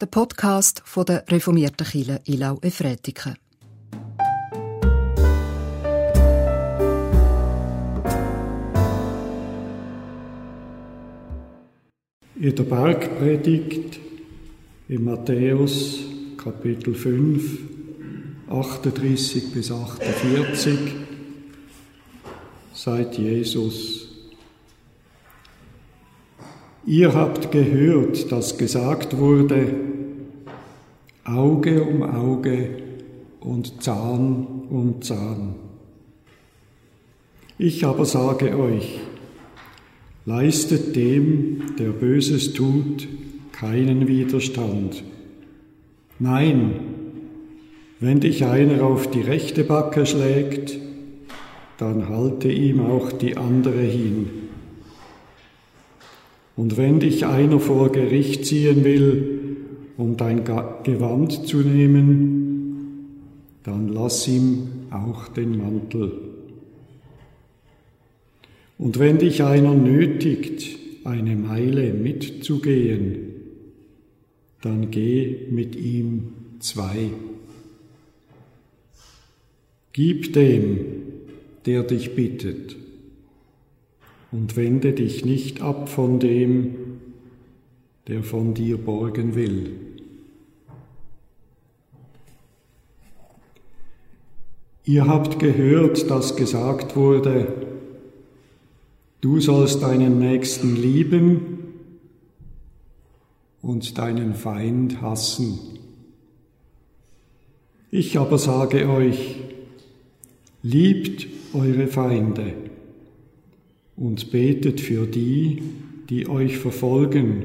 der Podcast von der reformierten Kirche Ilau Efretiken. In der Bergpredigt in Matthäus Kapitel 5, 38 bis 48 sagt Jesus, Ihr habt gehört, dass gesagt wurde, Auge um Auge und Zahn um Zahn. Ich aber sage euch, leistet dem, der Böses tut, keinen Widerstand. Nein, wenn dich einer auf die rechte Backe schlägt, dann halte ihm auch die andere hin. Und wenn dich einer vor Gericht ziehen will, um dein Gewand zu nehmen, dann lass ihm auch den Mantel. Und wenn dich einer nötigt, eine Meile mitzugehen, dann geh mit ihm zwei. Gib dem, der dich bittet und wende dich nicht ab von dem, der von dir borgen will. Ihr habt gehört, dass gesagt wurde, du sollst deinen Nächsten lieben und deinen Feind hassen. Ich aber sage euch, liebt eure Feinde und betet für die, die euch verfolgen.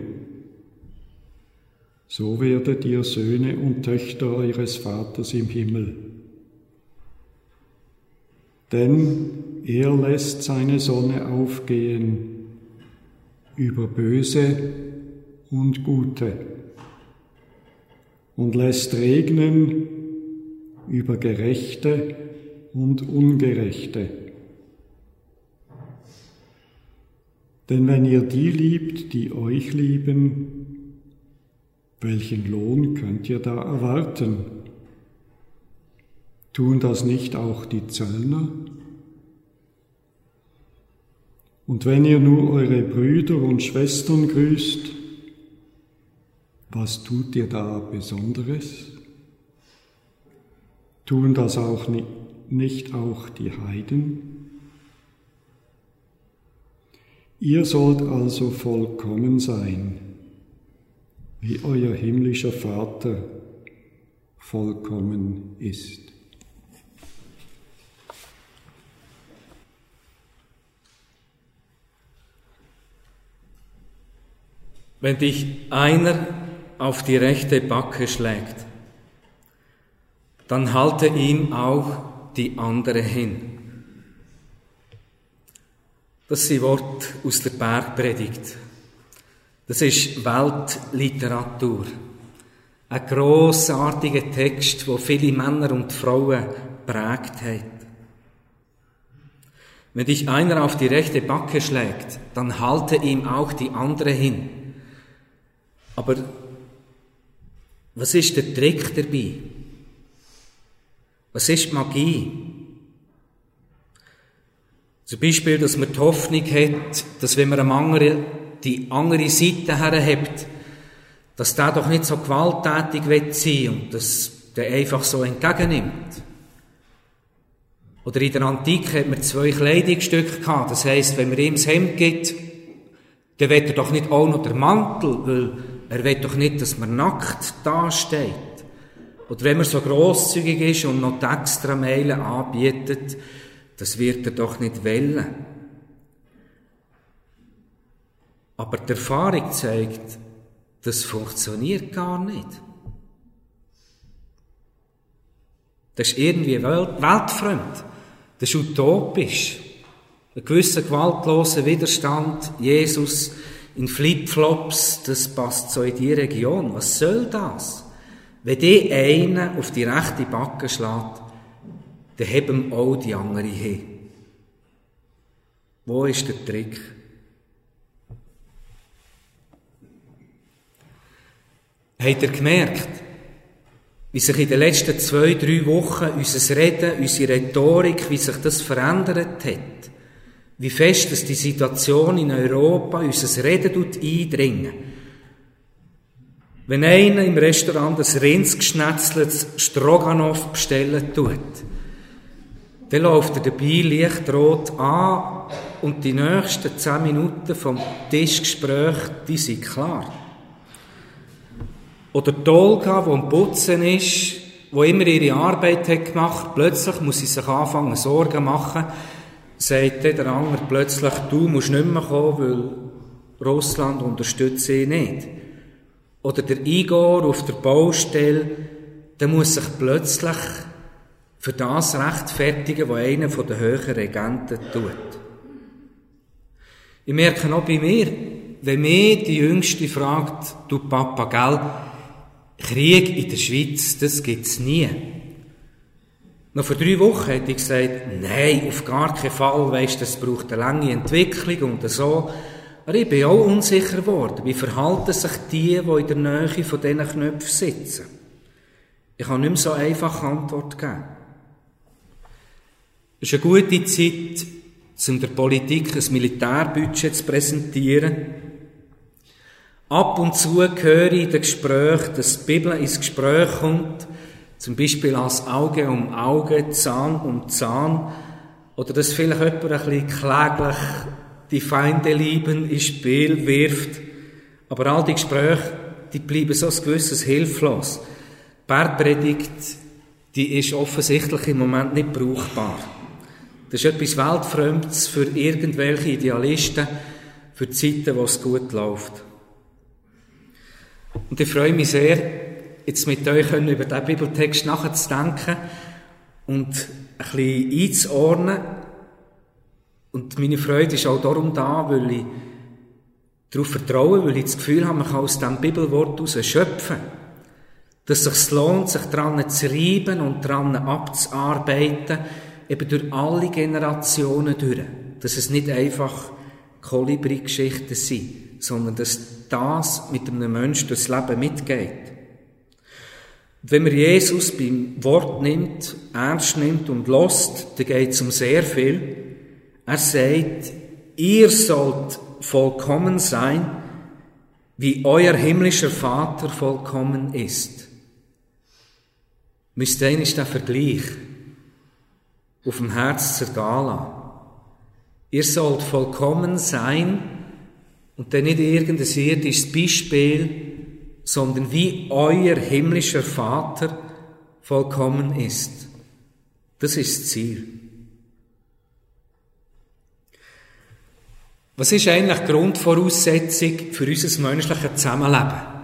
So werdet ihr Söhne und Töchter eures Vaters im Himmel. Denn er lässt seine Sonne aufgehen über Böse und Gute und lässt regnen über Gerechte und Ungerechte. Denn wenn ihr die liebt, die euch lieben, welchen Lohn könnt ihr da erwarten? Tun das nicht auch die Zöllner? Und wenn ihr nur eure Brüder und Schwestern grüßt, was tut ihr da Besonderes? Tun das auch nicht auch die Heiden? Ihr sollt also vollkommen sein, wie euer himmlischer Vater vollkommen ist. Wenn dich einer auf die rechte Backe schlägt, dann halte ihm auch die andere hin. Das sind Worte aus der Bergpredigt. Das ist Weltliteratur. Ein grossartiger Text, wo viele Männer und Frauen prägt hat. Wenn dich einer auf die rechte Backe schlägt, dann halte ihm auch die andere hin. Aber was ist der Trick dabei? Was ist Magie? Zum Beispiel, dass man die Hoffnung hat, dass wenn man einem die andere Seite herhebt, dass der doch nicht so gewalttätig wird sein und dass der einfach so entgegennimmt. Oder in der Antike hat man zwei Kleidungsstücke gehabt. Das heisst, wenn man ihm das Hemd gibt, dann will er doch nicht auch noch der Mantel, weil er will doch nicht, dass man nackt dasteht. Oder wenn man so grosszügig ist und noch die extra Meilen anbietet, das wird er doch nicht wollen. Aber die Erfahrung zeigt, das funktioniert gar nicht. Das ist irgendwie welt weltfremd. Das ist utopisch. Ein gewisser gewaltloser Widerstand, Jesus in Flipflops, das passt so in die Region. Was soll das? Wenn die einen auf die rechte Backe schlägt, dann haben auch die anderen hin. Wo ist der Trick? Habt ihr gemerkt, wie sich in den letzten zwei, drei Wochen unser Reden, unsere Rhetorik, wie sich das verändert hat? Wie fest dass die Situation in Europa unser Reden eindringen. Wenn einer im Restaurant ein Rindsgeschnetzeltes Stroganoff bestellen tut, dann läuft er dabei lichtrot an und die nächsten zehn Minuten vom Tischgespräch, die sind klar. Oder die Olga, die am Putzen ist, wo immer ihre Arbeit hat gemacht, plötzlich muss sie sich anfangen Sorgen machen, sagt der andere plötzlich, du musst nicht mehr kommen, weil Russland unterstützt sie nicht. Oder der Igor auf der Baustelle, der muss sich plötzlich für das rechtfertigen, was einer von den höheren Regenten tut. Ich merke auch bei mir, wenn mir die Jüngste fragt, du Papa, gell, Krieg in der Schweiz, das gibt's nie. Noch vor drei Wochen hätte ich gesagt, nein, auf gar keinen Fall, weisst, das braucht eine lange Entwicklung und so. Aber ich bin auch unsicher geworden. Wie verhalten sich die, die in der Nähe von diesen Knöpfen sitzen? Ich kann nicht mehr so einfach Antwort geben. Es ist eine gute Zeit, um der Politik ein Militärbudget zu präsentieren. Ab und zu höre ich in den Gesprächen, dass die Bibel ins Gespräch kommt, zum Beispiel als Auge um Auge, Zahn um Zahn, oder dass vielleicht jemand ein bisschen kläglich die Feinde lieben ins Spiel wirft. Aber all die Gespräche, die bleiben so ein gewisses hilflos. Die Bergpredigt, die ist offensichtlich im Moment nicht brauchbar. Das ist etwas Weltfremdes für irgendwelche Idealisten, für Zeiten, wo es gut läuft. Und ich freue mich sehr, jetzt mit euch über diesen Bibeltext nachzudenken und ein bisschen einzuordnen. Und meine Freude ist auch darum da, weil ich darauf vertraue, weil ich das Gefühl habe, man kann aus diesem Bibelwort heraus schöpfen. Dass es sich lohnt, sich daran zu reiben und daran abzuarbeiten, eben durch alle Generationen durch. Dass es nicht einfach Kolibri-Geschichten sind, sondern dass das mit einem Menschen durchs Leben mitgeht. Wenn man Jesus beim Wort nimmt, ernst nimmt und lost, dann geht es um sehr viel. Er sagt, ihr sollt vollkommen sein, wie euer himmlischer Vater vollkommen ist. Müsst ihr ist der Vergleich auf dem Herz zergehen Ihr sollt vollkommen sein und dann nicht irgendein irdisches Beispiel, sondern wie euer himmlischer Vater vollkommen ist. Das ist das Ziel. Was ist eigentlich die Grundvoraussetzung für unser menschliches Zusammenleben?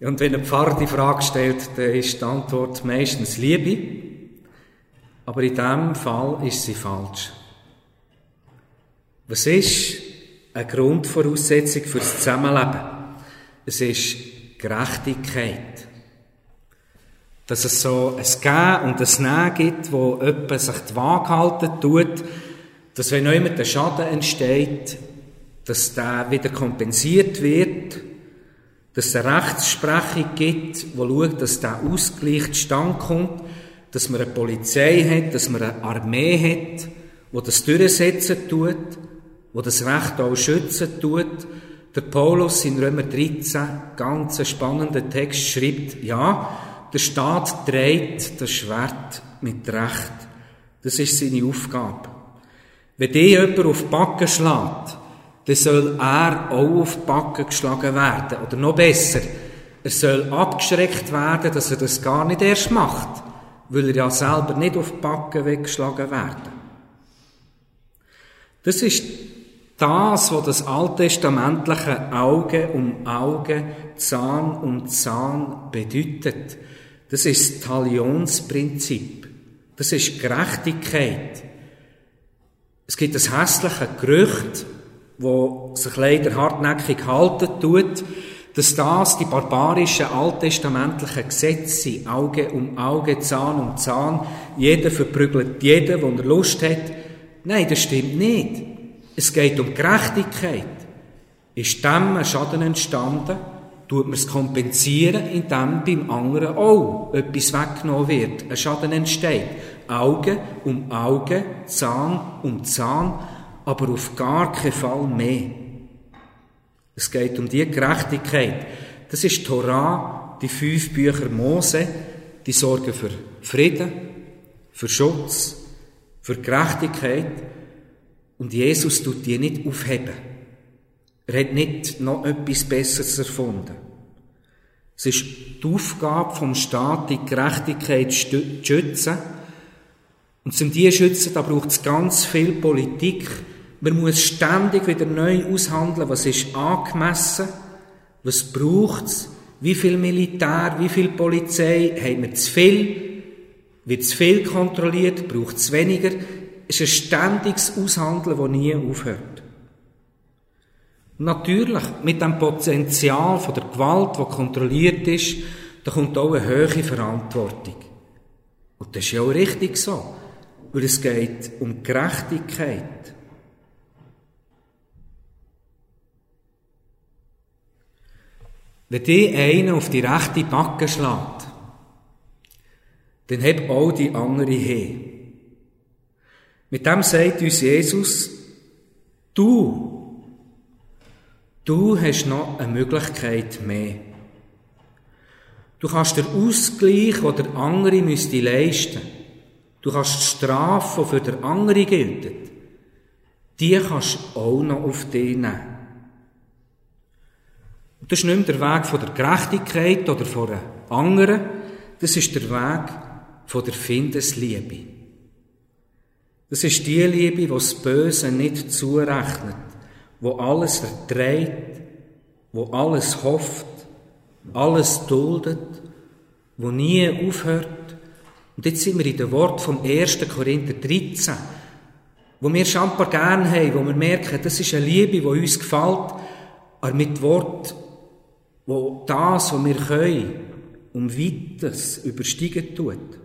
Und wenn ein Pfarrer die Frage stellt, dann ist die Antwort meistens Liebe. Aber in diesem Fall ist sie falsch. Was ist eine Grundvoraussetzung für das Zusammenleben? Es ist Gerechtigkeit. Dass es so ein Gehen und ein Nehmen gibt, wo jemand sich die Waage halten tut, dass wenn jemand ein Schaden entsteht, dass der wieder kompensiert wird, dass es eine Rechtsprechung gibt, die schaut, dass der Ausgleich zustande kommt, dass man eine Polizei hat, dass man eine Armee hat, wo das durchsetzen tut, wo das Recht auch schützen tut. Der Paulus in Römer 13, ganz einen spannenden Text, schreibt, ja, der Staat dreht das Schwert mit Recht. Das ist seine Aufgabe. Wenn dir jemand auf die Backen schlägt, dann soll er auch auf die Backen geschlagen werden. Oder noch besser, er soll abgeschreckt werden, dass er das gar nicht erst macht, weil er ja selber nicht auf die Backen weggeschlagen werden. Das ist das, was das alttestamentliche Auge um Auge, Zahn um Zahn bedeutet. Das ist das Talionsprinzip. Das ist Gerechtigkeit. Es gibt das hässliche Gerücht, wo sich leider hartnäckig halten tut, dass das die barbarischen alttestamentlichen Gesetze Auge um Auge, Zahn um Zahn, jeder verprügelt jeden, wo er Lust hat. Nein, das stimmt nicht. Es geht um Gerechtigkeit. Ist dem ein Schaden entstanden? tut man es kompensieren, indem beim anderen auch etwas weggenommen wird, ein Schaden entsteht. Auge um Auge, Zahn um Zahn, aber auf gar keinen Fall mehr. Es geht um die Gerechtigkeit. Das ist Torah, die fünf Bücher Mose, die sorgen für Frieden, für Schutz, für Gerechtigkeit. Und Jesus tut die nicht aufheben. Er hat nicht noch etwas Besseres erfunden. Es ist die Aufgabe vom Staat, die Gerechtigkeit zu schützen. Und zum die schützen, da braucht es ganz viel Politik. Man muss ständig wieder neu aushandeln, was ist angemessen, was braucht es, wie viel Militär, wie viel Polizei, haben wir zu viel, wird zu viel kontrolliert, braucht es weniger. Ist ein ständiges Aushandeln, das nie aufhört. Natürlich, mit dem Potenzial von der Gewalt, die kontrolliert ist, da kommt auch eine höhere Verantwortung. Und das ist ja auch richtig so, weil es geht um Gerechtigkeit. Wenn die eine auf die rechte Backe schlägt, dann hat auch die andere he. Mit dem sagt uns Jesus, du, du hast noch eine Möglichkeit mehr. Du kannst den Ausgleich, den der andere müsste leisten. Du kannst die Strafe, die für den andere gilt, die kannst du auch noch auf dich nehmen. Das ist nicht mehr der Weg von der Gerechtigkeit oder von einer anderen, das ist der Weg von der Findesliebe. Das ist die Liebe, die das Böse nicht zurechnet, wo alles verträgt, wo alles hofft, alles duldet, wo nie aufhört. Und jetzt sind wir in dem Wort vom 1. Korinther 13, wo wir Champar gern haben, wo wir merken, das ist eine Liebe, die uns gefällt, aber mit Wort wo das, was wir können, um Weites übersteigen tut.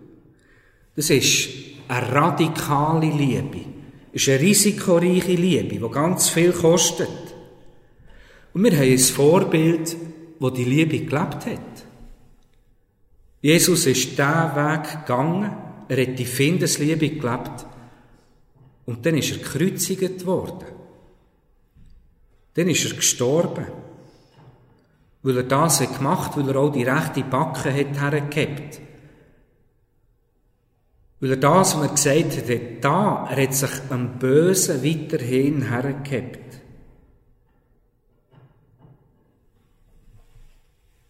Das ist eine radikale Liebe. Das ist eine risikoreiche Liebe, die ganz viel kostet. Und wir haben ein Vorbild, wo die Liebe gelebt hat. Jesus ist diesen Weg gegangen, er hat die Findesliebe gelebt und dann ist er gekreuzigt worden. Dann ist er gestorben. Weil er das hat gemacht, weil er auch die rechte Backe hat hergehabt. Weil er das, was er gesagt hat, da, er hat sich am Bösen weiterhin hergehabt.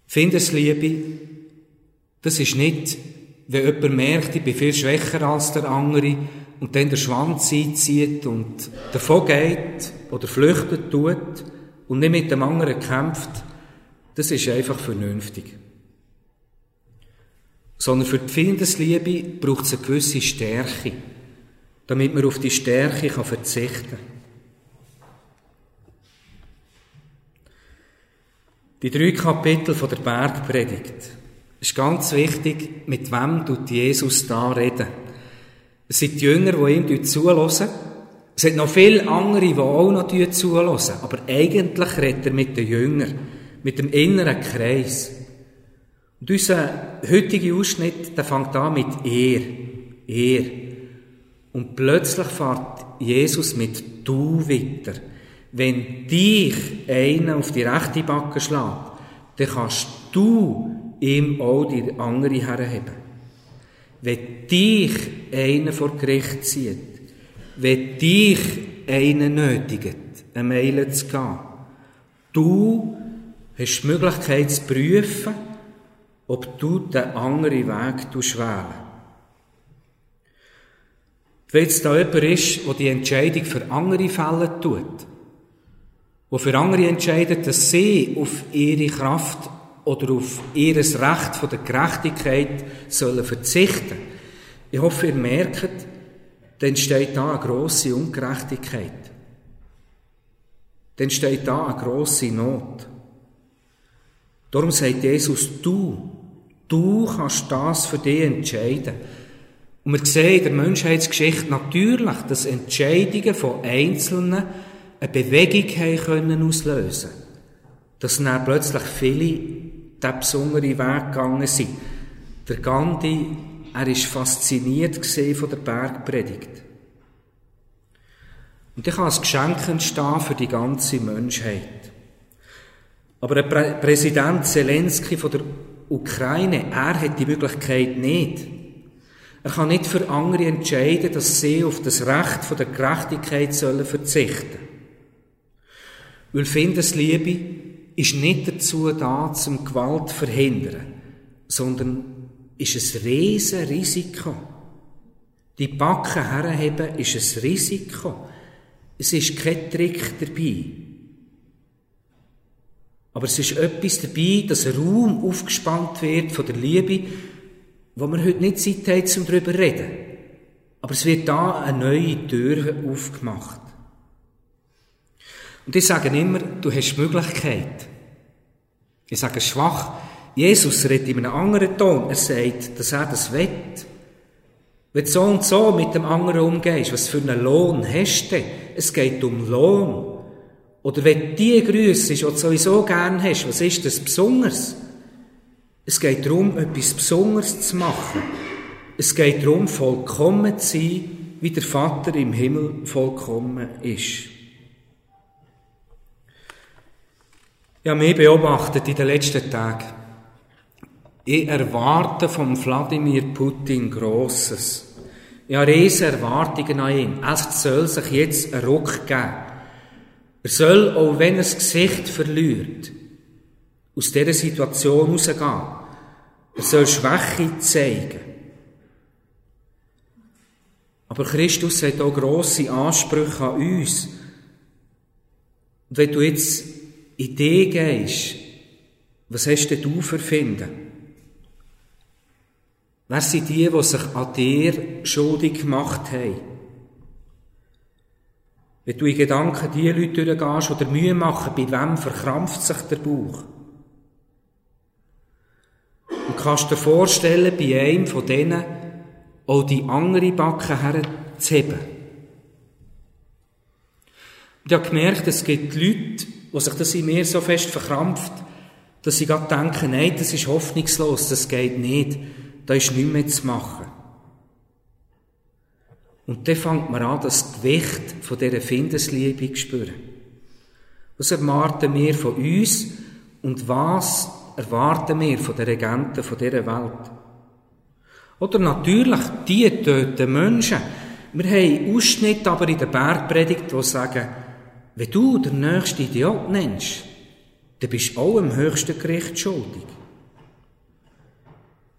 Findesliebe, das ist nicht, wenn jemand merkt, ich bin viel schwächer als der andere und dann der Schwanz einzieht und davon geht oder flüchtet tut und nicht mit dem anderen kämpft, das ist einfach vernünftig. Sondern für die Findesliebe braucht es eine gewisse Stärke, damit man auf die Stärke kann verzichten kann. Die drei Kapitel von der Bergpredigt. Es ist ganz wichtig, mit wem tut Jesus da reden. Es sind die Jünger, die ihm zulassen. Es sind noch viele andere, die auch noch zulassen. Aber eigentlich redet er mit den Jüngern mit dem inneren Kreis. Und unser heutiger Ausschnitt, der fängt an mit er, er. Und plötzlich fährt Jesus mit du weiter. Wenn dich einer auf die rechte Backe schlägt, dann kannst du ihm auch die andere herheben. Wenn dich einer vor Gericht zieht, wenn dich einer nötigt, eine Meile zu gehen, du hast die Möglichkeit zu prüfen, ob du den anderen Weg wählen Wenn jetzt da jemand ist, der die Entscheidung für andere Fälle tut, wo für andere entscheidet, dass sie auf ihre Kraft oder auf ihr Recht von der Gerechtigkeit sollen verzichten. Ich hoffe, ihr merkt, dann steht da eine grosse Ungerechtigkeit. Dann steht da eine grosse Not. Darum sagt Jesus, du, du kannst das für dich entscheiden. Und wir sehen in der Menschheitsgeschichte natürlich, dass Entscheidungen von Einzelnen eine Bewegung haben können auslösen dass dann plötzlich viele diesen besonderen Weg gegangen sind. Der Gandhi, er war fasziniert von der Bergpredigt. Und ich kann als Geschenk entstehen für die ganze Menschheit. Aber der Prä Präsident Zelensky von der Ukraine, er hat die Möglichkeit nicht. Er kann nicht für andere entscheiden, dass sie auf das Recht von der Gerechtigkeit sollen verzichten. Weil Findesliebe ist nicht dazu da, zum Gewalt zu verhindern, sondern ist ein riesen Risiko. Die Backen herheben ist ein Risiko. Es ist kein Trick dabei. Aber es ist etwas dabei, dass ein Raum aufgespannt wird von der Liebe, wo wir heute nicht Zeit haben, um darüber zu reden. Aber es wird da eine neue Tür aufgemacht. Und ich sage immer, du hast die Möglichkeit. Ich sage schwach. Jesus redet in einem anderen Ton. Er sagt, dass er das will. Wenn du so und so mit dem anderen umgehst, was für einen Lohn hast du? Es geht um Lohn. Oder wenn die Grüße, die du sowieso gern hast, was ist das Besonderes? Es geht darum, etwas Besonderes zu machen. Es geht darum, vollkommen zu sein, wie der Vater im Himmel vollkommen ist. Habe mich beobachtet in den letzten Tagen. Ich erwarte vom Wladimir Putin Grosses. Ich habe riesige Erwartungen an ihn. Es soll sich jetzt einen Ruck geben. Er soll, auch wenn er das Gesicht verliert, aus dieser Situation rausgehen. Er soll Schwäche zeigen. Aber Christus hat auch grosse Ansprüche an uns. Und wenn du jetzt Idee gehst, was hast denn du für Finden? Wer sind die, die sich an dir schuldig gemacht haben? Wenn du in Gedanken die Leute durchgehst oder Mühe machen, bei wem verkrampft sich der Bauch? Und kannst dir vorstellen, bei einem von denen auch die andere Backe herzuheben. Ich habe gemerkt, es gibt Leute, wo sich das in mir so fest verkrampft, dass sie gerade denken, nein, das ist hoffnungslos, das geht nicht, da ist nichts mehr zu machen. Und dann fängt man an, das Gewicht von dieser Findesliebe zu spüren. Was erwarten wir von uns und was erwarten wir von den Regenten von dieser Welt? Oder natürlich, die töten Menschen. Wir haben Ausschnitte aber in der Bergpredigt, die sagen, wenn du den nächsten Idiot nennst, dann bist du auch im höchsten Gericht schuldig.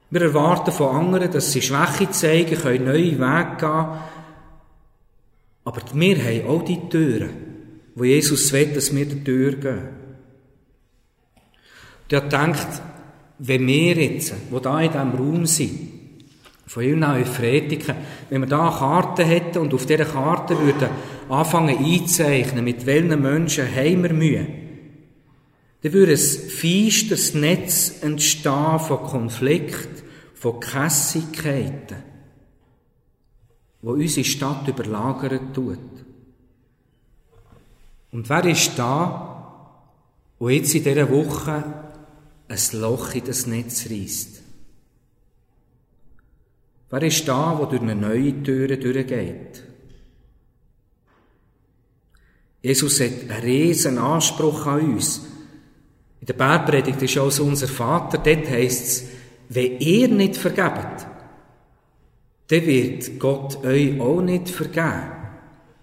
Wir erwarten von anderen, dass sie Schwäche zeigen, können neue Wege gehen. Aber wir haben auch die Türen, wo Jesus will, dass wir die Tür gehen. Der denkt, wenn wir jetzt, wo da in diesem Raum sind, von Ihnen auch Fretiken, wenn wir da Karten hätten und auf dieser Karte würden anfangen einzeichnen, mit welchen Menschen haben wir Mühe, dann würde ein feisteres Netz entstehen von Konflikt, von Kässigkeiten, wo unsere Stadt überlagern tut. Und wer ist da, wo jetzt in dieser Woche ein Loch in das Netz reißt? Wer ist da, wo durch eine neue Tür durchgeht? Jesus hat einen riesen Anspruch an uns. In der Bergpredigt ist also unser Vater, dort heisst es, wenn ihr nicht vergebt, dann wird Gott euch auch nicht vergeben.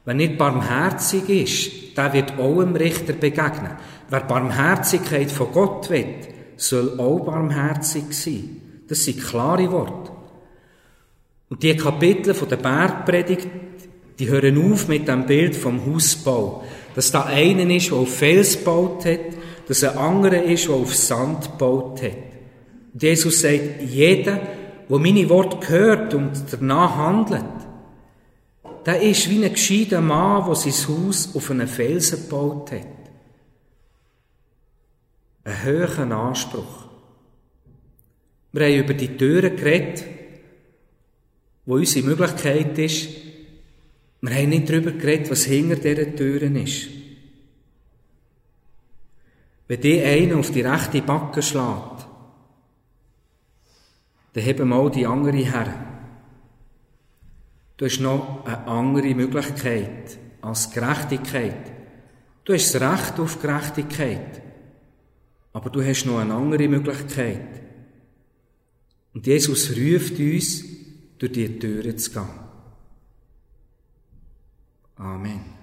Wer nicht barmherzig ist, der wird auch dem Richter begegnen. Wer Barmherzigkeit von Gott will, soll auch barmherzig sein. Das sind klare Worte. Und die Kapitel von der Bergpredigt, die hören auf mit dem Bild vom Hausbau. Dass da einer ist, der auf Fels gebaut hat, dass ein anderer ist, der auf Sand gebaut hat. Und Jesus sagt, jeder, der meine Worte hört und danach handelt, der ist wie ein gescheiter Mann, der sein Haus auf einen Felsen gebaut hat. Ein hohen Anspruch. Wir haben über die Türen geredet, wo unsere Möglichkeit ist, wir haben nicht darüber geredet, was hinter dieser Türen ist. Wenn dir einer auf die rechte Backe schlägt, dann heben mal die andere her. Du hast noch eine andere Möglichkeit als Gerechtigkeit. Du hast das Recht auf Gerechtigkeit. Aber du hast noch eine andere Möglichkeit. Und Jesus ruft uns, durch die Türen zu gehen. Amen.